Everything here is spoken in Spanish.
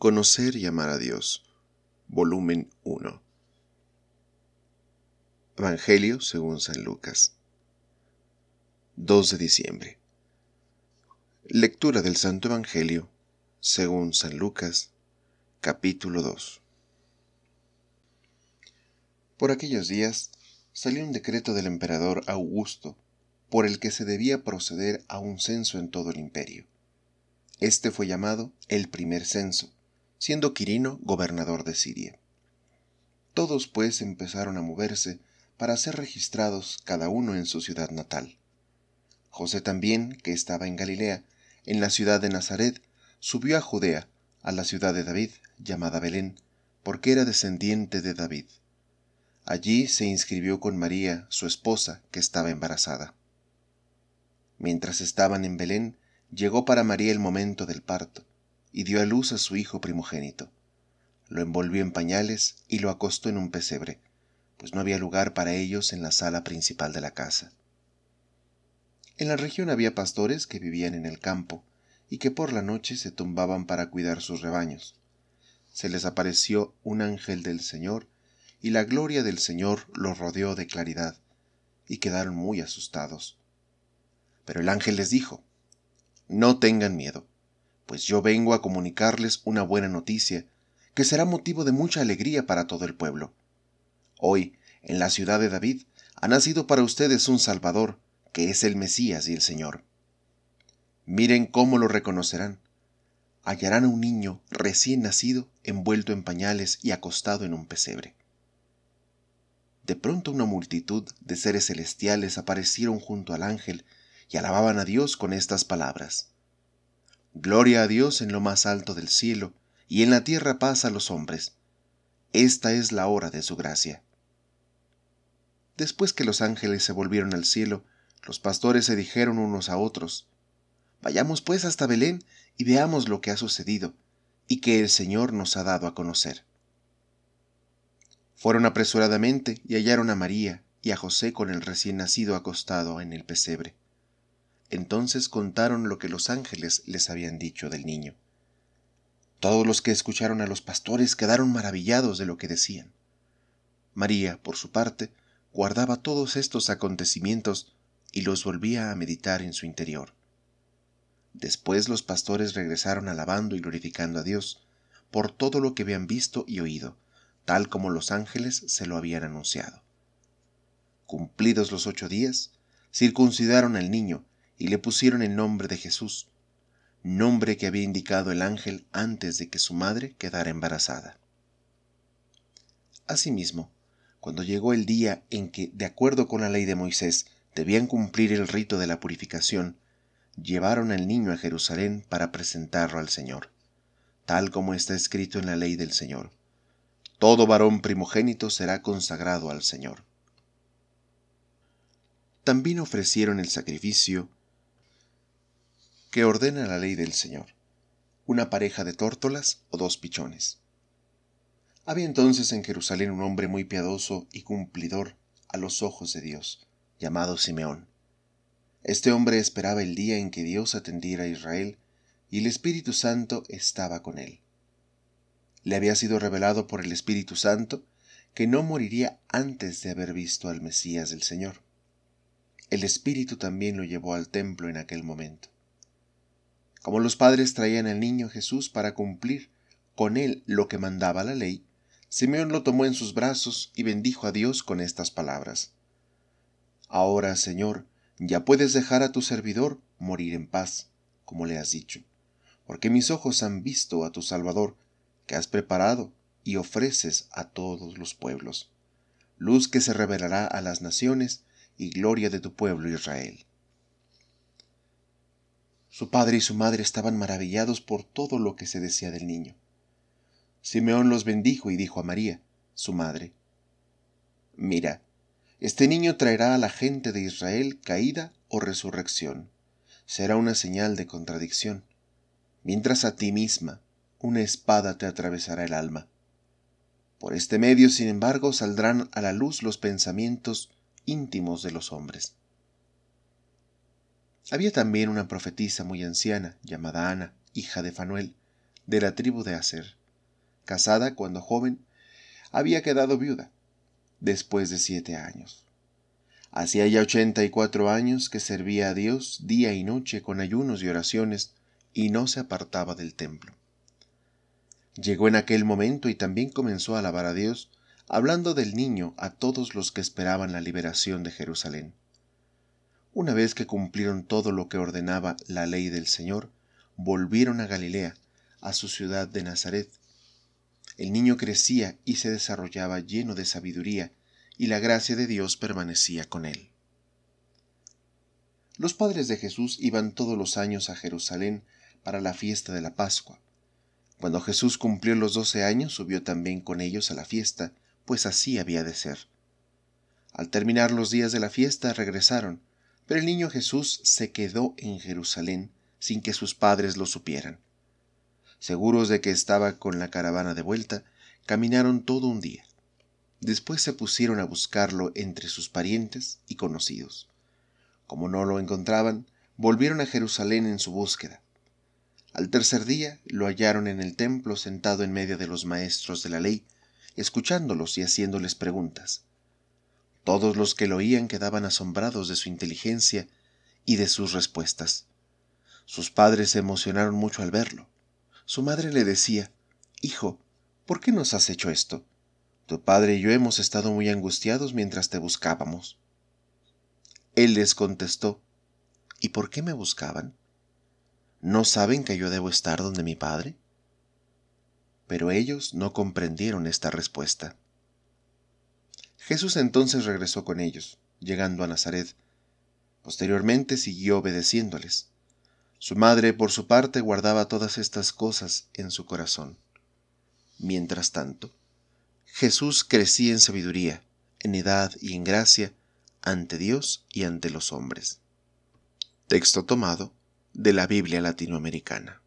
Conocer y amar a Dios. Volumen 1. Evangelio según San Lucas. 2 de diciembre. Lectura del Santo Evangelio según San Lucas, capítulo 2. Por aquellos días salió un decreto del emperador Augusto por el que se debía proceder a un censo en todo el imperio. Este fue llamado el primer censo siendo Quirino gobernador de Siria. Todos pues empezaron a moverse para ser registrados cada uno en su ciudad natal. José también, que estaba en Galilea, en la ciudad de Nazaret, subió a Judea, a la ciudad de David, llamada Belén, porque era descendiente de David. Allí se inscribió con María, su esposa, que estaba embarazada. Mientras estaban en Belén, llegó para María el momento del parto y dio a luz a su hijo primogénito. Lo envolvió en pañales y lo acostó en un pesebre, pues no había lugar para ellos en la sala principal de la casa. En la región había pastores que vivían en el campo y que por la noche se tumbaban para cuidar sus rebaños. Se les apareció un ángel del Señor, y la gloria del Señor los rodeó de claridad, y quedaron muy asustados. Pero el ángel les dijo, No tengan miedo pues yo vengo a comunicarles una buena noticia, que será motivo de mucha alegría para todo el pueblo. Hoy, en la ciudad de David, ha nacido para ustedes un Salvador, que es el Mesías y el Señor. Miren cómo lo reconocerán. Hallarán a un niño recién nacido envuelto en pañales y acostado en un pesebre. De pronto una multitud de seres celestiales aparecieron junto al ángel y alababan a Dios con estas palabras. Gloria a Dios en lo más alto del cielo, y en la tierra paz a los hombres. Esta es la hora de su gracia. Después que los ángeles se volvieron al cielo, los pastores se dijeron unos a otros, Vayamos pues hasta Belén y veamos lo que ha sucedido, y que el Señor nos ha dado a conocer. Fueron apresuradamente y hallaron a María y a José con el recién nacido acostado en el pesebre. Entonces contaron lo que los ángeles les habían dicho del niño. Todos los que escucharon a los pastores quedaron maravillados de lo que decían. María, por su parte, guardaba todos estos acontecimientos y los volvía a meditar en su interior. Después los pastores regresaron alabando y glorificando a Dios por todo lo que habían visto y oído, tal como los ángeles se lo habían anunciado. Cumplidos los ocho días, circuncidaron al niño y le pusieron el nombre de Jesús, nombre que había indicado el ángel antes de que su madre quedara embarazada. Asimismo, cuando llegó el día en que, de acuerdo con la ley de Moisés, debían cumplir el rito de la purificación, llevaron al niño a Jerusalén para presentarlo al Señor, tal como está escrito en la ley del Señor. Todo varón primogénito será consagrado al Señor. También ofrecieron el sacrificio que ordena la ley del Señor, una pareja de tórtolas o dos pichones. Había entonces en Jerusalén un hombre muy piadoso y cumplidor a los ojos de Dios, llamado Simeón. Este hombre esperaba el día en que Dios atendiera a Israel y el Espíritu Santo estaba con él. Le había sido revelado por el Espíritu Santo que no moriría antes de haber visto al Mesías del Señor. El Espíritu también lo llevó al templo en aquel momento. Como los padres traían al niño Jesús para cumplir con él lo que mandaba la ley, Simeón lo tomó en sus brazos y bendijo a Dios con estas palabras. Ahora, Señor, ya puedes dejar a tu servidor morir en paz, como le has dicho, porque mis ojos han visto a tu Salvador, que has preparado y ofreces a todos los pueblos, luz que se revelará a las naciones y gloria de tu pueblo Israel. Su padre y su madre estaban maravillados por todo lo que se decía del niño. Simeón los bendijo y dijo a María, su madre, Mira, este niño traerá a la gente de Israel caída o resurrección. Será una señal de contradicción, mientras a ti misma una espada te atravesará el alma. Por este medio, sin embargo, saldrán a la luz los pensamientos íntimos de los hombres. Había también una profetisa muy anciana, llamada Ana, hija de Fanuel, de la tribu de Aser. Casada cuando joven, había quedado viuda, después de siete años. Hacía ya ochenta y cuatro años que servía a Dios día y noche con ayunos y oraciones, y no se apartaba del templo. Llegó en aquel momento y también comenzó a alabar a Dios, hablando del niño a todos los que esperaban la liberación de Jerusalén. Una vez que cumplieron todo lo que ordenaba la ley del Señor, volvieron a Galilea, a su ciudad de Nazaret. El niño crecía y se desarrollaba lleno de sabiduría, y la gracia de Dios permanecía con él. Los padres de Jesús iban todos los años a Jerusalén para la fiesta de la Pascua. Cuando Jesús cumplió los doce años, subió también con ellos a la fiesta, pues así había de ser. Al terminar los días de la fiesta regresaron, pero el niño Jesús se quedó en Jerusalén sin que sus padres lo supieran. Seguros de que estaba con la caravana de vuelta, caminaron todo un día. Después se pusieron a buscarlo entre sus parientes y conocidos. Como no lo encontraban, volvieron a Jerusalén en su búsqueda. Al tercer día lo hallaron en el templo sentado en medio de los maestros de la ley, escuchándolos y haciéndoles preguntas. Todos los que lo oían quedaban asombrados de su inteligencia y de sus respuestas. Sus padres se emocionaron mucho al verlo. Su madre le decía, Hijo, ¿por qué nos has hecho esto? Tu padre y yo hemos estado muy angustiados mientras te buscábamos. Él les contestó, ¿Y por qué me buscaban? ¿No saben que yo debo estar donde mi padre? Pero ellos no comprendieron esta respuesta. Jesús entonces regresó con ellos, llegando a Nazaret. Posteriormente siguió obedeciéndoles. Su madre, por su parte, guardaba todas estas cosas en su corazón. Mientras tanto, Jesús crecía en sabiduría, en edad y en gracia, ante Dios y ante los hombres. Texto tomado de la Biblia latinoamericana.